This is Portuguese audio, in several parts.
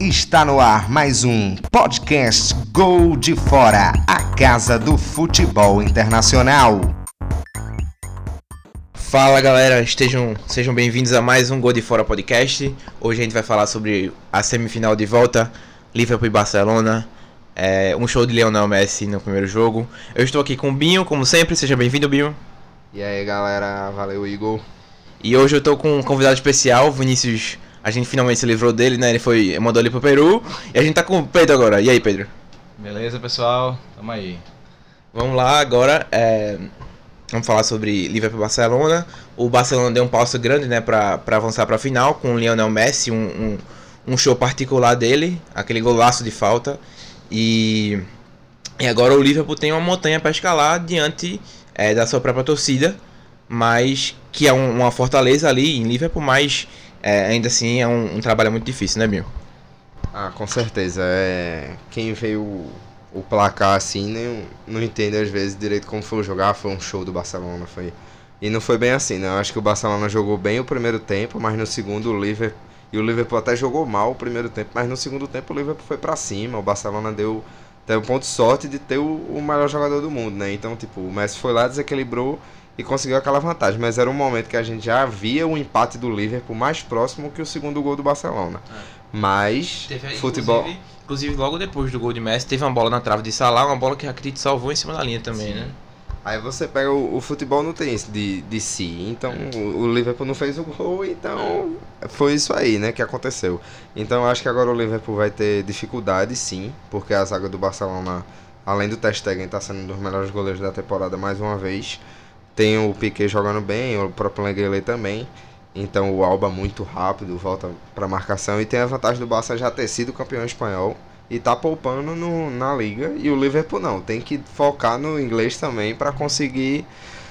Está no ar mais um podcast Gol de Fora, a casa do futebol internacional. Fala galera, estejam, sejam bem-vindos a mais um Gol de Fora podcast. Hoje a gente vai falar sobre a semifinal de volta, Liverpool e Barcelona. É, um show de Lionel Messi no primeiro jogo. Eu estou aqui com o Binho, como sempre, seja bem-vindo, Binho. E aí galera, valeu Igor. E hoje eu estou com um convidado especial, Vinícius a gente finalmente se livrou dele, né? Ele foi mandou ele pro Peru. E a gente tá com o Pedro agora. E aí, Pedro? Beleza, pessoal? Tamo aí. Vamos lá agora. É... Vamos falar sobre Liverpool e Barcelona. O Barcelona deu um passo grande, né, pra, pra avançar pra final com o Lionel Messi, um, um, um show particular dele, aquele golaço de falta. E, e agora o Liverpool tem uma montanha para escalar diante é, da sua própria torcida, mas que é um, uma fortaleza ali em Liverpool, mas é, ainda assim é um, um, trabalho muito difícil, né, Mil? Ah, com certeza. É... Quem veio o, o placar assim nem, não entende às vezes direito como foi jogar. Foi um show do Barcelona. Foi... E não foi bem assim, né? Eu acho que o Barcelona jogou bem o primeiro tempo, mas no segundo o Liverpool. E o Liverpool até jogou mal o primeiro tempo, mas no segundo tempo o Liverpool foi para cima. O Barcelona deu teve um ponto de sorte de ter o, o melhor jogador do mundo, né? Então, tipo, o Messi foi lá, desequilibrou e conseguiu aquela vantagem. Mas era um momento que a gente já via o empate do Liverpool mais próximo que o segundo gol do Barcelona. É. Mas, teve, futebol. Inclusive, inclusive, logo depois do gol de Messi, teve uma bola na trave de Salah, uma bola que a Rakitic salvou em cima da linha também, Sim. né? Aí você pega o, o, futebol não tem isso de, de si. Então é. o, o, Liverpool não fez o gol, então foi isso aí, né, que aconteceu. Então eu acho que agora o Liverpool vai ter dificuldade sim, porque a zaga do Barcelona, além do Ter Stegen, está sendo um dos melhores goleiros da temporada mais uma vez. Tem o Piquet jogando bem, o próprio Lenglet também. Então o Alba muito rápido, volta para marcação e tem a vantagem do Barça já ter sido campeão espanhol e tá poupando no, na liga e o Liverpool não, tem que focar no inglês também para conseguir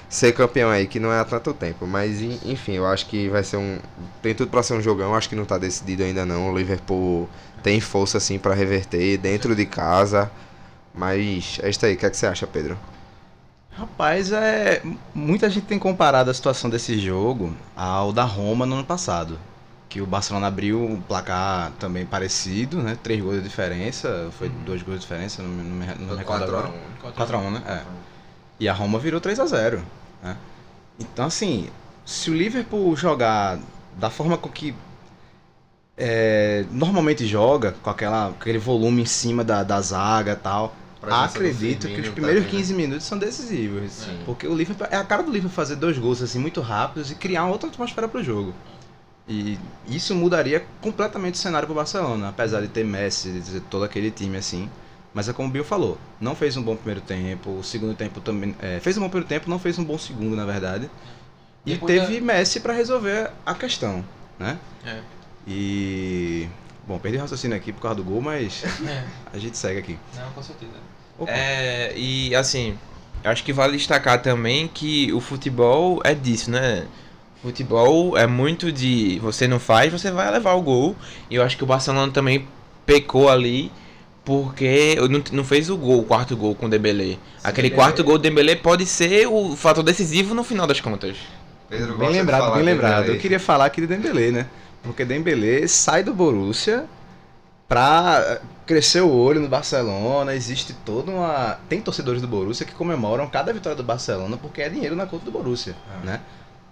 ser campeão aí, que não é há tanto tempo, mas enfim, eu acho que vai ser um tem tudo para ser um jogão, acho que não tá decidido ainda não. O Liverpool tem força assim para reverter dentro de casa. Mas é isso aí, o que, é que você acha, Pedro? Rapaz, é muita gente tem comparado a situação desse jogo ao da Roma no ano passado, que o Barcelona abriu um placar também parecido, né? Três gols de diferença, foi uhum. dois gols de diferença, não, não me, não me recordo agora. 4x1, né? É. E a Roma virou 3 a 0 né? Então, assim, se o Liverpool jogar da forma com que é, normalmente joga, com aquela, aquele volume em cima da, da zaga e tal, Acredito que os primeiros também, 15 né? minutos são decisivos. Sim. Porque o Liverpool é a cara do Liverpool fazer dois gols assim muito rápidos e criar uma outra atmosfera para o jogo. E isso mudaria completamente o cenário para o Barcelona, apesar de ter Messi, de ter todo aquele time assim. Mas é como o Bill falou, não fez um bom primeiro tempo, o segundo tempo também. É, fez um bom primeiro tempo, não fez um bom segundo, na verdade. E Depois teve da... Messi para resolver a questão, né? É. E. Bom, perdi o raciocínio aqui por causa do gol, mas é. a gente segue aqui. Não, com certeza. É, e assim, acho que vale destacar também que o futebol é disso, né? Futebol é muito de você não faz, você vai levar o gol. E eu acho que o Barcelona também pecou ali porque não, não fez o gol, o quarto gol com o Dembélé. Aquele Dembélé. quarto gol do Dembélé pode ser o fator decisivo no final das contas. Pedro, bem lembrado, bem lembrado. Eu queria falar aqui de Dembélé, né? Porque Dembélé sai do Borussia pra crescer o olho no Barcelona, existe toda uma... Tem torcedores do Borussia que comemoram cada vitória do Barcelona porque é dinheiro na conta do Borussia, é. né?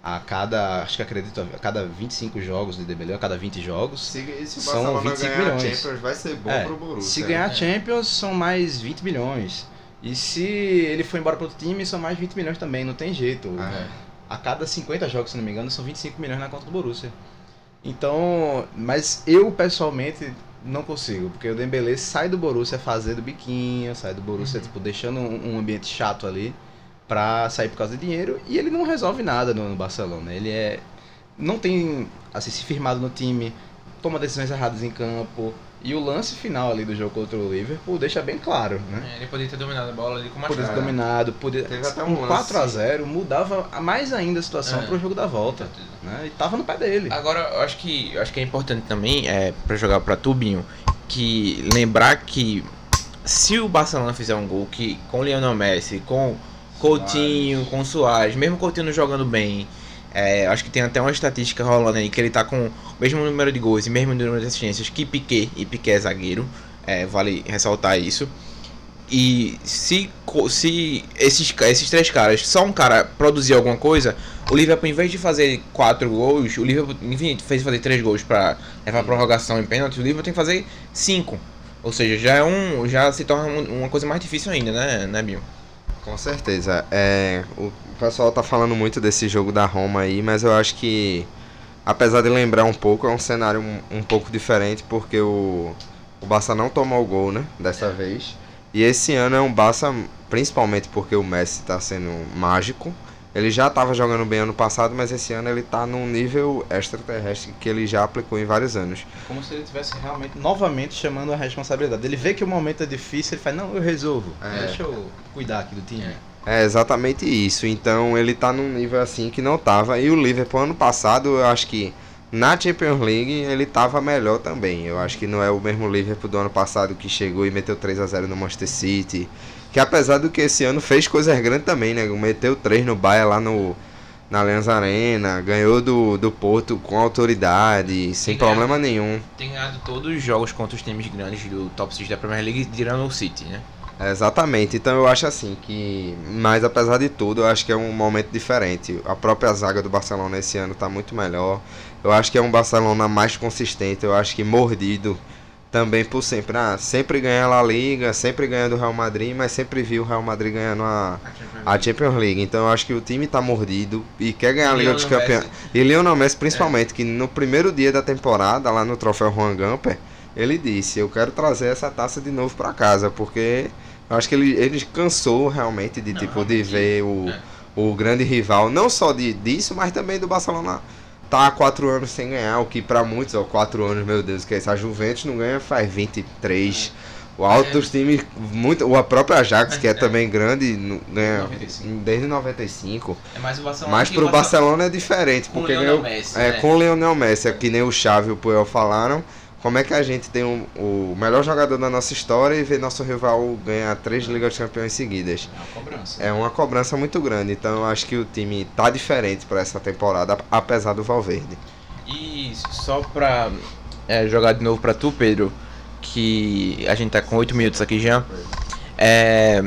A cada, acho que acredito, a cada 25 jogos de Dembélé, a cada 20 jogos, se, se são 25 milhões. Champions vai ser bom é, pro Borussia. Se ganhar é. Champions, são mais 20 milhões. E se ele for embora para outro time, são mais 20 milhões também, não tem jeito. É. A cada 50 jogos, se não me engano, são 25 milhões na conta do Borussia. Então, mas eu pessoalmente não consigo, porque o Dembele sai do Borussia fazendo biquinho, sai do Borussia, uhum. tipo, deixando um, um, ambiente chato ali pra sair por causa de dinheiro e ele não resolve nada no, no Barcelona. Ele é não tem assim se firmado no time, toma decisões erradas em campo, e o lance final ali do jogo contra o Liverpool deixa bem claro, né? É, ele poderia ter dominado a bola ali com mais Poderia ter dominado, podia, Teve até um, um 4 a 0 mudava mais ainda a situação é. para o jogo da volta, né? E tava no pé dele. Agora, eu acho que eu acho que é importante também é para jogar para Tubinho que lembrar que se o Barcelona fizer um gol que com o Lionel Messi, com Coutinho, Soares. com Soares, mesmo Coutinho jogando bem, É, acho que tem até uma estatística rolando aí que ele tá com o mesmo número de gols e mesmo número de assistências que Piquet, e Piquet é zagueiro. É, vale ressaltar isso. E se, se esses, esses três caras, só um cara produzir alguma coisa, o Liverpool, em vez de fazer quatro gols, o Liverpool, enfim, fez fazer três gols pra levar a prorrogação em pênalti, o Liverpool tem que fazer cinco. Ou seja, já é um. já se torna um- uma coisa mais difícil ainda, né, né Bill? Com certeza. É, o pessoal tá falando muito desse jogo da Roma aí, mas eu acho que, apesar de lembrar um pouco, é um cenário um, um pouco diferente, porque o, o Barça não tomou o gol, né? Dessa vez. E esse ano é um Barça, principalmente porque o Messi tá sendo mágico. Ele já estava jogando bem ano passado, mas esse ano ele tá num nível extraterrestre que ele já aplicou em vários anos. Como se ele tivesse realmente, novamente, chamando a responsabilidade. Ele vê que o momento é difícil, ele faz, não, eu resolvo. É. Deixa eu cuidar aqui do time. É exatamente isso. Então ele tá num nível assim que não tava. E o Liverpool ano passado, eu acho que na Champions League ele tava melhor também. Eu acho que não é o mesmo Liverpool do ano passado que chegou e meteu 3 a 0 no Manchester City. Que apesar do que esse ano fez coisas grandes também, né? Meteu 3 no Bayern lá no na Allianz Arena, ganhou do, do Porto com autoridade, sem Tem ganhado. problema nenhum. Tem ganhado todos os jogos contra os times grandes do top 6 da Premier League, tirando o City, né? Exatamente, então eu acho assim que, mas apesar de tudo, eu acho que é um momento diferente. A própria zaga do Barcelona esse ano está muito melhor. Eu acho que é um Barcelona mais consistente, eu acho que mordido também por sempre. Ah, sempre ganha a Liga, sempre ganha do Real Madrid, mas sempre viu o Real Madrid ganhando a, a Champions League. Então eu acho que o time tá mordido e quer ganhar a Liga dos Campeões. E Lionel Messi principalmente, que no primeiro dia da temporada, lá no troféu Juan Gamper, ele disse, eu quero trazer essa taça de novo para casa, porque eu acho que ele, ele cansou realmente de Não, tipo de ver o, é. o grande rival, não só de, disso, mas também do Barcelona tá há quatro anos sem ganhar, o que para muitos, ó, quatro anos, meu Deus, que é isso, a Juventus não ganha faz 23. O altos times, muito, a própria Ajax, que é, É. também grande, ganha 95. desde 95. É mais o Barcelona. Mas pro Barcelona é diferente, Com o porque Lionel Messi, é, né? com o Lionel Messi, é que nem o Xavi e o Puyol falaram. Como é que a gente tem um- o melhor jogador da nossa história e vê nosso rival ganhar três Ligas dos Campeões seguidas? É uma cobrança. É uma cobrança muito grande, então eu acho que o time tá diferente para essa temporada, apesar do Valverde. E só pra é, jogar de novo pra tu, Pedro, que a gente tá com 8 minutos aqui já. É,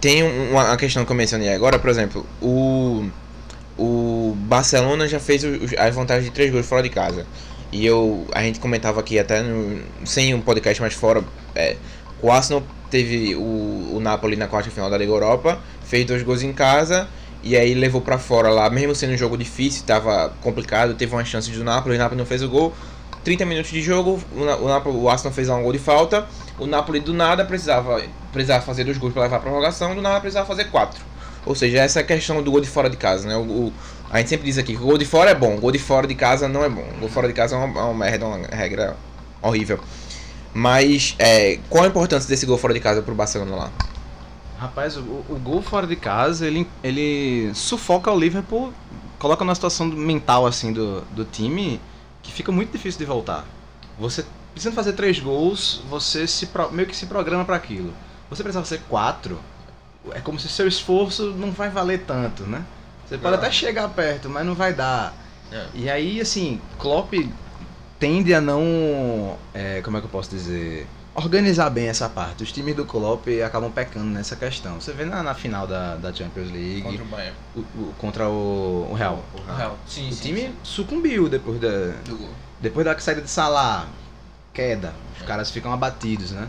tem um- uma, questão que eu mencionei agora, por exemplo, o, o Barcelona já fez o, o- a vantagem de 3 gols fora de casa. E eu, a gente comentava aqui até no, sem um podcast mais fora, é, o Arsenal teve o, o Napoli na quarta final da Liga Europa, fez dois gols em casa e aí levou pra fora lá, mesmo sendo um jogo difícil, tava complicado, teve uma chance do Napoli, o Napoli não fez o gol. 30 minutos de jogo, o, o, o Arsenal fez lá um gol de falta, o Napoli do nada precisava, precisava fazer dois gols para levar a prorrogação, do nada precisava fazer quatro. Ou seja, essa é a questão do gol de fora de casa, né? O, o- a gente sempre diz aqui que gol de fora é bom, gol de fora de casa não é bom. Gol fora de casa é uma, é uma merda, uma regra horrível. Mas é, qual a importância desse gol fora de casa pro Barcelona lá? Rapaz, o, o gol fora de casa, ele, ele sufoca o Liverpool, coloca numa situação mental assim do, do time que fica muito difícil de voltar. Você precisa fazer três gols, você se meio que se programa para aquilo. Você precisa fazer quatro, é como se seu esforço não vai valer tanto, né? Você pode Não. até chegar perto, mas não vai dar. É. E aí, assim, Klopp tende a não. é, como é que eu posso dizer? Organizar bem essa parte. Os times do Klopp acabam pecando nessa questão. Você vê na, na final da, da Champions League Contra o Bayern. o- o- contra o, o Real. Sim, O time sucumbiu depois da, depois da saída de Salah, queda, os caras ficam abatidos, né?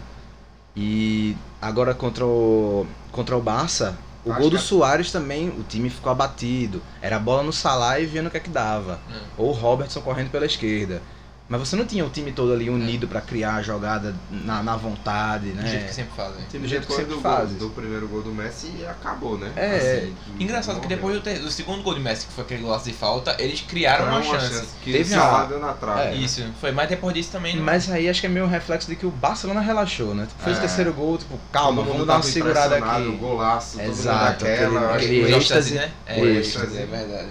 E agora contra o contra o Barça, o Acho gol do que- Soares também, o time ficou abatido. Era a bola no Salah e vendo o que é que dava. É. Ou o Robertson correndo pela esquerda. Mas você não tinha o time todo ali unido pra criar a jogada na, na vontade, Do jeito né? que sempre fazem. Do jeito que sempre do, faz. gol, do primeiro gol do Messi acabou, né? É, Engraçado que depois do, ter- do segundo gol de Messi, que foi aquele golaço de falta, eles criaram Era uma, chance. que Teve o uma- deu na trave. É. Isso, foi, mas depois disso também não. Mas aí acho que é meio um reflexo de que o Barcelona relaxou, né? Fez É. o terceiro gol, tipo, calma, vamos dar uma segurada aqui. Golaço, todo Exato, mundo daquela. aquele- aquele êxtase, né? É, o êxtase, êxtase. é verdade.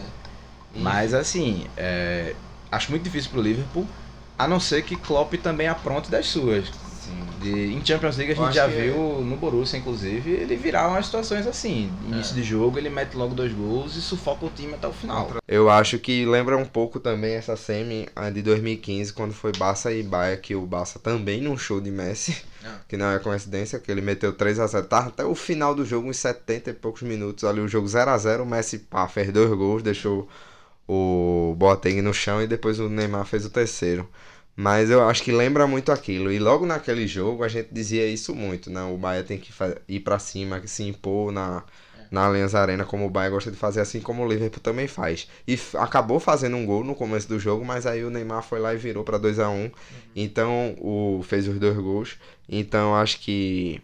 Mas assim, é, acho muito difícil pro Liverpool, a não ser que Klopp também apronte das suas. De, em Champions League a gente já que- viu no Borussia, inclusive, ele virar umas situações assim. Início de jogo, ele mete logo dois gols e sufoca o time até o final. Eu acho que lembra um pouco também essa semi de 2015, quando foi Barça e Bahia, que o Barça também num show de Messi, Ah. que não é coincidência, que ele meteu 3 a 0 Tava até o final do jogo, uns 70 e poucos minutos ali, o jogo 0 a 0 o Messi pá, fez dois gols, deixou o Boateng no chão e depois o Neymar fez o terceiro. Mas eu acho que lembra muito aquilo. E logo naquele jogo a gente dizia isso muito, né? O Bahia tem que ir pra cima, que se impor na, na Allianz Arena, como o Bahia gosta de fazer, assim como o Liverpool também faz. E acabou fazendo um gol no começo do jogo, mas aí o Neymar foi lá e virou pra 2 a 1 Então o fez os dois gols. Então acho que.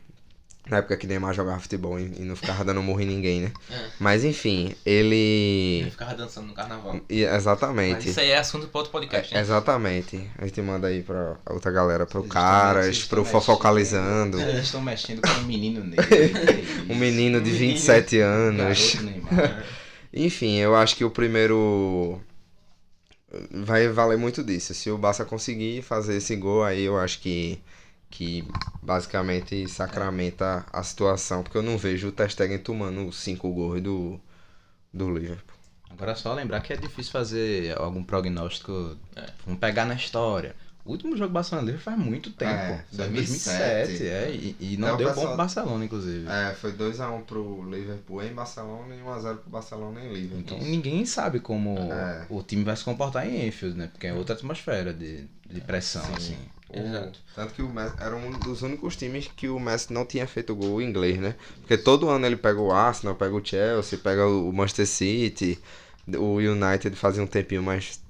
Na época que Neymar jogava futebol e, e não ficava dando murro em ninguém, né? É. Mas enfim, Ele ele. ficava dançando no carnaval. e- Mas Exatamente. isso aí é assunto para outro podcast, né? Exatamente. A gente manda aí pra outra galera, pro Eles Caras, estão- pro estão Fofocalizando. mexendo- Eles estão mexendo com um menino nele. Um menino de 27 anos. Garoto Neymar. Enfim, eu acho que o primeiro vai valer muito disso. Se o Barça conseguir fazer esse gol aí, eu acho que que basicamente sacramenta a situação, porque eu não vejo o Ter Stegen tomando os cinco gols do do Liverpool. Agora é só lembrar que é difícil fazer algum prognóstico. Vamos pegar na história. O último jogo Barcelona Liverpool faz muito tempo. É, 2007, 2007. é. E, e não É, o deu bom pessoal- pro Barcelona, inclusive. É, foi 2 a 1 pro Liverpool em Barcelona e 1 a 0 pro Barcelona em Liverpool. Então ninguém sabe como É. o time vai se comportar em Enfield, né? Porque é outra atmosfera de, de pressão, Sim. assim. O- Exato. Tanto que o Messi era um dos únicos times que o Messi não tinha feito gol inglês, né? Porque todo ano ele pega o Arsenal, pega o Chelsea, pega o Manchester City, o United fazia um tempinho, mas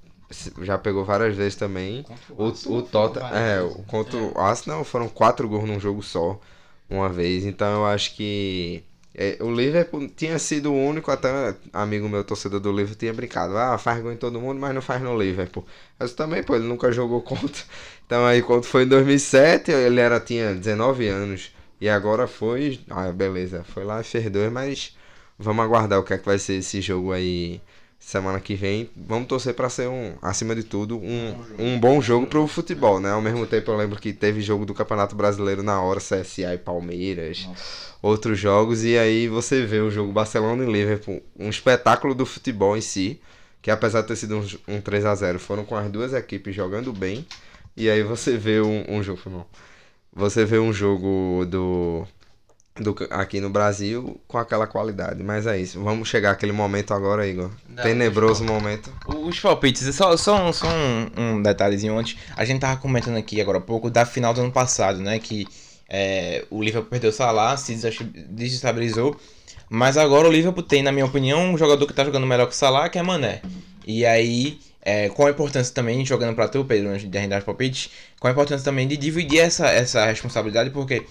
já pegou várias vezes também. O, o Tottenham, é, o- contra o Arsenal foram quatro gols num jogo só, uma vez. Então eu acho que é, o Liverpool tinha sido o único, até amigo meu, torcedor do Liverpool, tinha brincado. Ah, faz gol em todo mundo, mas não faz no Liverpool. Mas também, pô, ele nunca jogou contra. Então aí quando foi em 2007, ele era, tinha 19 anos. E agora foi, ah, beleza, foi lá e fez dois, mas vamos aguardar o que é que vai ser esse jogo aí semana que vem. Vamos torcer para ser um, acima de tudo, um, um bom jogo pro futebol, né? Ao mesmo tempo eu lembro que teve jogo do Campeonato Brasileiro na hora, CSA e Palmeiras, outros jogos, e aí você vê o jogo Barcelona e Liverpool, um espetáculo do futebol em si, que apesar de ter sido um, um 3 a 0 foram com as duas equipes jogando bem, e aí você vê um, um jogo. Você vê um jogo do do, aqui no Brasil com aquela qualidade. Mas é isso. Vamos chegar àquele momento agora, Igor. Dá, Tenebroso momento. Os palpites, só, só, um, só um, um detalhezinho antes. A gente tava comentando aqui agora há pouco da final do ano passado, né? Que é, o Liverpool perdeu o Salah, se desest- desestabilizou. Mas agora o Liverpool tem, na minha opinião, um jogador que tá jogando melhor que o Salah, que é Mané. E aí, é, com a importância também, jogando pra tu, Pedro, antes de arrendar os palpites, com a importância também de dividir essa, essa responsabilidade, porque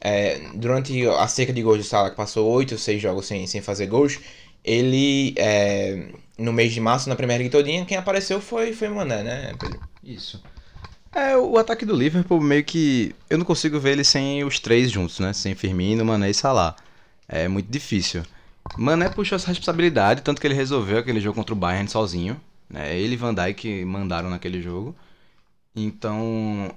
é, durante a cerca de gols do Salah, que passou 8 ou 6 jogos sem, sem fazer gols, ele, é, no mês de março, na primeira liga todinha, quem apareceu foi, foi Mané, né, Pedro? Isso. É, o ataque do Liverpool meio que. Eu não consigo ver ele sem os três juntos, né? Sem Firmino, Mané e Salah. É muito difícil. Mané puxou essa responsabilidade, tanto que ele resolveu aquele jogo contra o Bayern sozinho. Né? Ele e Van Dijk mandaram naquele jogo. Então,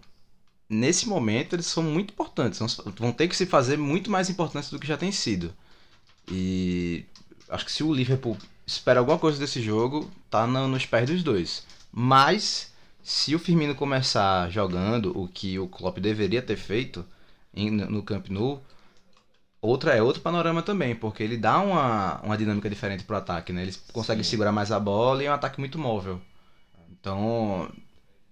nesse momento, eles são muito importantes. Vão- ter que se fazer muito mais importantes do que já tem sido. E acho que se o Liverpool espera alguma coisa desse jogo, tá no- nos pés dos dois. Mas se o Firmino começar jogando o que o Klopp deveria ter feito em- no Camp Nou, outra é outro panorama também, porque ele dá uma, uma dinâmica diferente pro ataque, né? Ele consegue segurar mais a bola e é um ataque muito móvel. Então,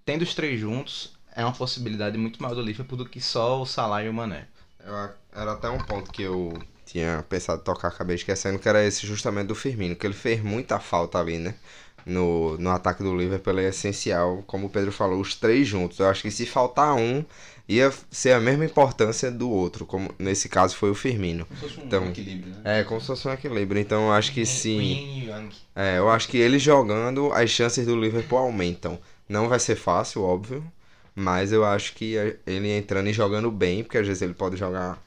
tendo os três juntos, é uma possibilidade muito maior do Liverpool do que só o Salah e o Mané. Eu era até um ponto que eu tinha pensado em tocar, acabei esquecendo, que era esse justamente do Firmino, que ele fez muita falta ali, né? No, no ataque do Liverpool ele é essencial, como o Pedro falou, os três juntos. Eu acho que se faltar um, ia ser a mesma importância do outro, como nesse caso foi o Firmino. Como se fosse um Então, equilíbrio, né? É, como se fosse um equilíbrio. Então eu acho que sim. E. É, eu acho que ele jogando, as chances do Liverpool aumentam. Não vai ser fácil, óbvio. Mas eu acho que ele entrando e jogando bem, porque às vezes ele pode jogar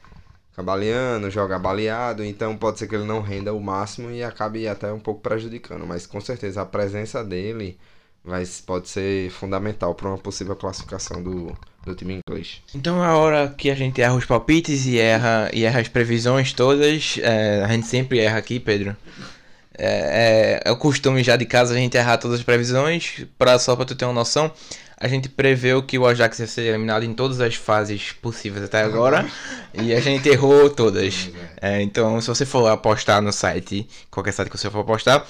cabaleando, jogar baleado, então pode ser que ele não renda o máximo e acabe até um pouco prejudicando. Mas com certeza a presença dele vai, pode ser fundamental para uma possível classificação do, do time inglês. Então a hora que a gente erra os palpites e erra, e erra as previsões todas, é, a gente sempre erra aqui, Pedro. É, é, é, o costume já de casa a gente errar todas as previsões, pra, só para tu ter uma noção. A gente preveu que o Ajax ia ser eliminado em todas as fases possíveis até agora. e a gente errou todas. É, então, se você for apostar no site, qualquer site que você for apostar,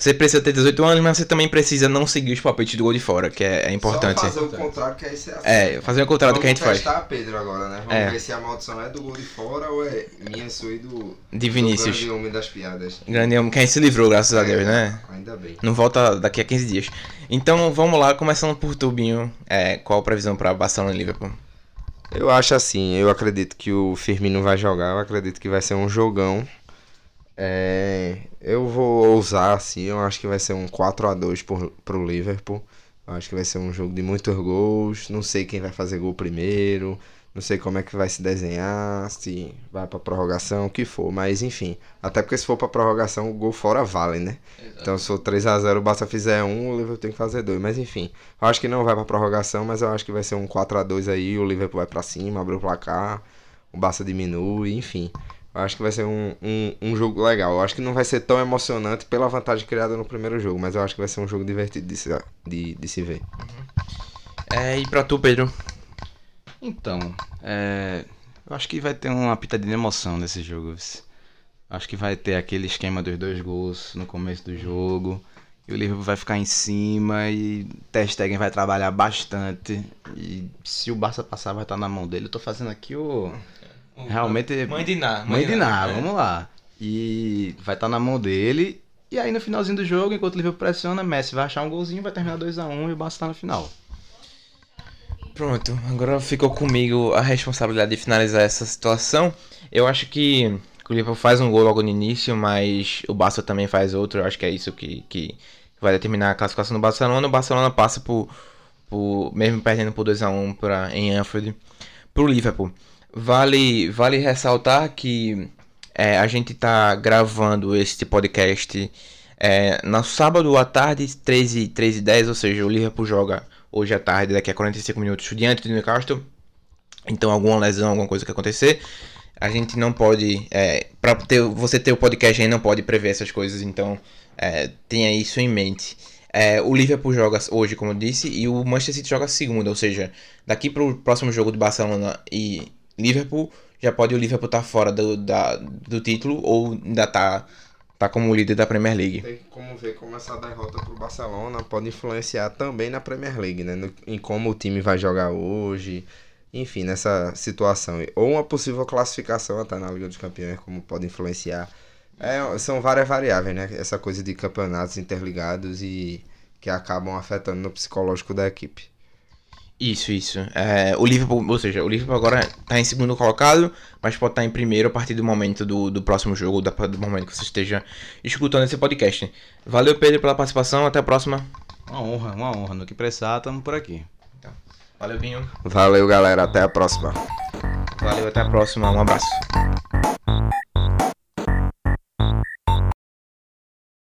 você precisa ter 18 anos, mas você também precisa não seguir os palpites do gol de fora, que é, é importante. Só fazer o contrário que aí você acerta. É, fazer o contrário do que a gente faz. Vamos Pedro agora, né? Vamos é. ver se a maldição é do gol de fora ou é minha, sua e do... De Vinícius. Do grande homem das piadas. Grande homem, quem se livrou, graças é, a Deus, né? Ainda bem. Não volta daqui a 15 dias. Então, vamos lá, começando por Tubinho. É, qual a previsão para Barcelona e Liverpool? Eu acho assim, eu acredito que o Firmino vai jogar, eu acredito que vai ser um jogão. É, eu vou ousar assim, eu acho que vai ser um 4 a 2 por, pro Liverpool. Eu acho que vai ser um jogo de muitos gols. Não sei quem vai fazer gol primeiro. Não sei como é que vai se desenhar, se vai pra prorrogação, o que for. Mas enfim. Até porque se for pra prorrogação, o gol fora vale, né? Exato. Então se for 3x0 o Barça fizer um, o Liverpool tem que fazer dois. Mas enfim. Eu acho que não vai pra prorrogação, mas eu acho que vai ser um 4x2 aí. O Liverpool vai pra cima, abre o placar. O Barça diminui, enfim. Eu acho que vai ser um, um, um, jogo legal. Eu acho que não vai ser tão emocionante pela vantagem criada no primeiro jogo, mas eu acho que vai ser um jogo divertido de se, de, de se ver. É, e pra tu, Pedro? Então, é, eu acho que vai ter uma pitadinha de emoção nesse jogo. Acho que vai ter aquele esquema dos dois gols no começo do jogo. E o Liverpool vai ficar em cima e Ter Stegen vai trabalhar bastante. E se o Barça passar, vai estar na mão dele. Eu tô fazendo aqui o Realmente. Mãe de Ná. Mãe, de Ná, é. vamos lá. E vai estar tá na mão dele. E aí no finalzinho do jogo, enquanto o Liverpool pressiona, Messi vai achar um golzinho, vai terminar 2x1 um, e o Barça tá no final. Pronto, agora ficou comigo a responsabilidade de finalizar essa situação. Eu acho que o Liverpool faz um gol logo no início, mas o Barça também faz outro. Eu acho que é isso que, que vai determinar a classificação do Barcelona. O Barcelona passa por, por mesmo perdendo por 2x1 em Anfield, pro Liverpool. Vale, vale ressaltar que é, a gente está gravando este podcast é, no sábado à tarde, 13, 13 e 10, ou seja, o Liverpool joga hoje à tarde, daqui a 45 minutos, diante do Newcastle. Então, alguma lesão, alguma coisa que acontecer, a gente não pode. É, para ter, você ter o podcast aí, não pode prever essas coisas, então é, tenha isso em mente. É, o Liverpool joga hoje, como eu disse, e o Manchester City joga segunda, ou seja, daqui para o próximo jogo de Barcelona e Liverpool, já pode o Liverpool estar tá fora do, da, do título ou ainda tá, tá como líder da Premier League. Tem como ver como essa derrota pro Barcelona pode influenciar também na Premier League, né? No, em como o time vai jogar hoje, enfim, nessa situação. Ou uma possível classificação até na Liga dos Campeões, como pode influenciar. É, são várias variáveis, né? Essa coisa de campeonatos interligados e que acabam afetando no psicológico da equipe. Isso, isso. É, o Liverpool, ou seja, o Liverpool agora está em segundo colocado, mas pode estar tá em primeiro a partir do momento do, do próximo jogo, do momento que você esteja escutando esse podcast. Valeu, Pedro, pela participação. Até a próxima. Uma honra, uma honra. No que precisar, estamos por aqui. Então, valeu, Vinho. Valeu, galera. Até a próxima. Valeu, até a próxima. Um abraço.